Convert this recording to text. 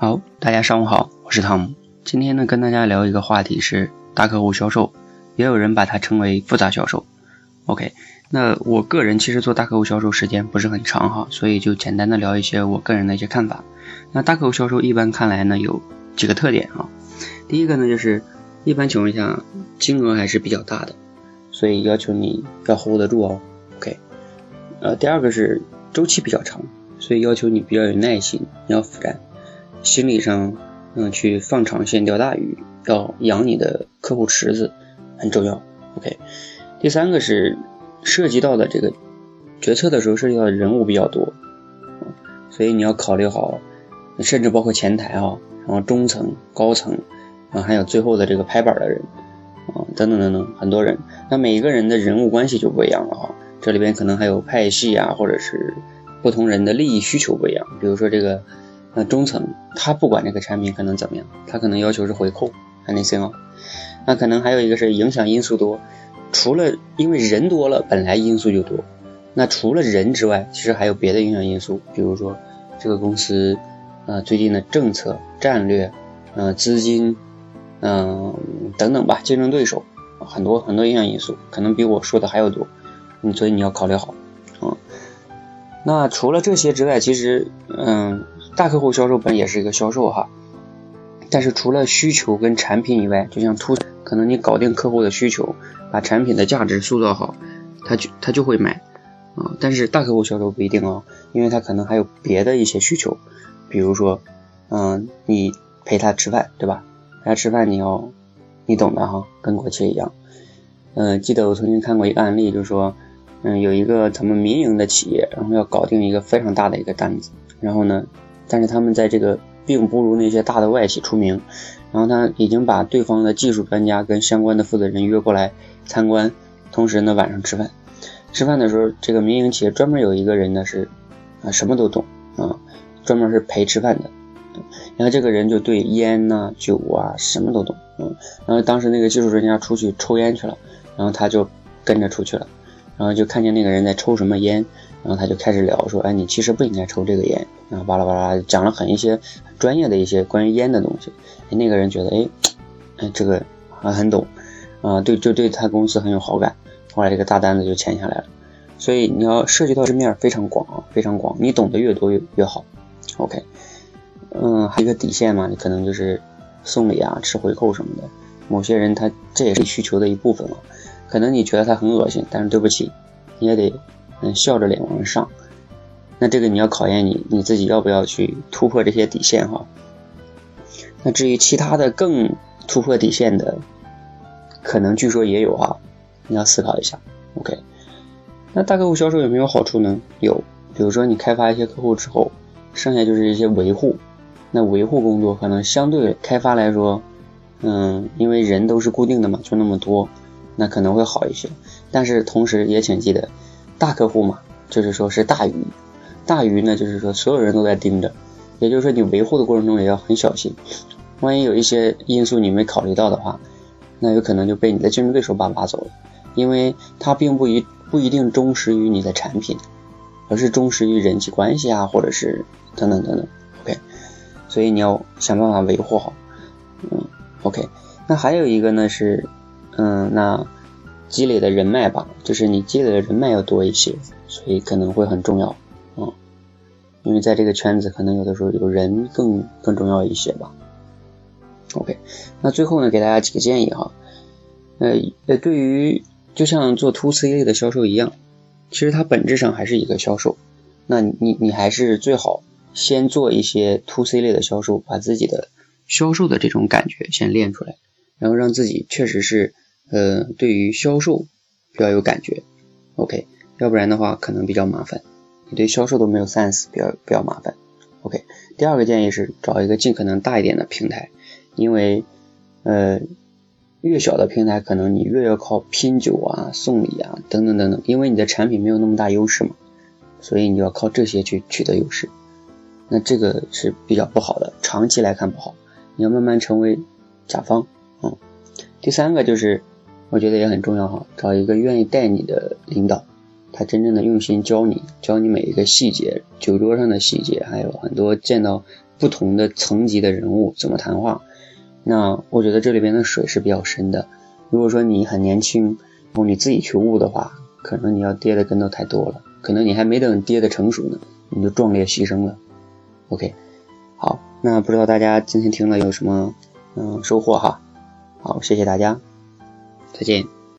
好，大家上午好，我是汤姆。今天呢，跟大家聊一个话题是大客户销售，也有人把它称为复杂销售。OK，那我个人其实做大客户销售时间不是很长哈，所以就简单的聊一些我个人的一些看法。那大客户销售一般看来呢有几个特点啊，第一个呢就是一般情况下金额还是比较大的，所以要求你要 hold 得住哦。OK，呃，第二个是周期比较长，所以要求你比较有耐心，你要复战。心理上，嗯，去放长线钓大鱼，要养你的客户池子很重要。OK，第三个是涉及到的这个决策的时候，涉及到的人物比较多，所以你要考虑好，甚至包括前台啊，然后中层、高层啊，还有最后的这个拍板的人啊，等等等等，很多人。那每一个人的人物关系就不一样了哈，这里边可能还有派系啊，或者是不同人的利益需求不一样，比如说这个。那中层他不管这个产品可能怎么样，他可能要求是回扣，anything 啊。那可能还有一个是影响因素多，除了因为人多了，本来因素就多。那除了人之外，其实还有别的影响因素，比如说这个公司呃最近的政策、战略、呃资金，嗯等等吧，竞争对手，很多很多影响因素，可能比我说的还要多。嗯，所以你要考虑好啊。那除了这些之外，其实嗯。大客户销售本也是一个销售哈，但是除了需求跟产品以外，就像突，可能你搞定客户的需求，把产品的价值塑造好，他就他就会买啊。但是大客户销售不一定哦，因为他可能还有别的一些需求，比如说，嗯，你陪他吃饭，对吧？他吃饭你要，你懂的哈，跟国企一样。嗯，记得我曾经看过一个案例，就是说，嗯，有一个咱们民营的企业，然后要搞定一个非常大的一个单子，然后呢。但是他们在这个并不如那些大的外企出名，然后他已经把对方的技术专家跟相关的负责人约过来参观，同时呢晚上吃饭，吃饭的时候这个民营企业专门有一个人呢是啊什么都懂啊，专门是陪吃饭的，然后这个人就对烟呐酒啊什么都懂，嗯，然后当时那个技术专家出去抽烟去了，然后他就跟着出去了，然后就看见那个人在抽什么烟。然后他就开始聊说，哎，你其实不应该抽这个烟，然后巴拉巴拉讲了很一些专业的一些关于烟的东西。哎，那个人觉得，哎，哎，这个还很懂，啊，对，就对他公司很有好感。后来这个大单子就签下来了。所以你要涉及到这面非常广啊，非常广，你懂得越多越越好。OK，嗯，还有一个底线嘛，你可能就是送礼啊、吃回扣什么的。某些人他这也是需求的一部分啊，可能你觉得他很恶心，但是对不起，你也得。嗯，笑着脸往上，那这个你要考验你你自己要不要去突破这些底线哈。那至于其他的更突破底线的，可能据说也有哈，你要思考一下。OK，那大客户销售有没有好处呢？有，比如说你开发一些客户之后，剩下就是一些维护，那维护工作可能相对开发来说，嗯，因为人都是固定的嘛，就那么多，那可能会好一些。但是同时也请记得。大客户嘛，就是说是大鱼，大鱼呢，就是说所有人都在盯着，也就是说你维护的过程中也要很小心，万一有一些因素你没考虑到的话，那有可能就被你的竞争对手把挖走了，因为他并不一不一定忠实于你的产品，而是忠实于人际关系啊，或者是等等等等，OK，所以你要想办法维护好，嗯，OK，那还有一个呢是，嗯，那。积累的人脉吧，就是你积累的人脉要多一些，所以可能会很重要，嗯，因为在这个圈子，可能有的时候有人更更重要一些吧。OK，那最后呢，给大家几个建议哈，呃呃，对于就像做 To C 类的销售一样，其实它本质上还是一个销售，那你你还是最好先做一些 To C 类的销售，把自己的销售的这种感觉先练出来，然后让自己确实是。呃，对于销售比较有感觉，OK，要不然的话可能比较麻烦。你对销售都没有 sense，比较比较麻烦，OK。第二个建议是找一个尽可能大一点的平台，因为呃越小的平台可能你越要靠拼酒啊、送礼啊等等等等，因为你的产品没有那么大优势嘛，所以你要靠这些去取得优势。那这个是比较不好的，长期来看不好，你要慢慢成为甲方，嗯。第三个就是。我觉得也很重要哈，找一个愿意带你的领导，他真正的用心教你，教你每一个细节，酒桌上的细节，还有很多见到不同的层级的人物怎么谈话。那我觉得这里边的水是比较深的。如果说你很年轻，然后你自己去悟的话，可能你要跌的跟头太多了，可能你还没等跌的成熟呢，你就壮烈牺牲了。OK，好，那不知道大家今天听了有什么嗯收获哈？好，谢谢大家，再见。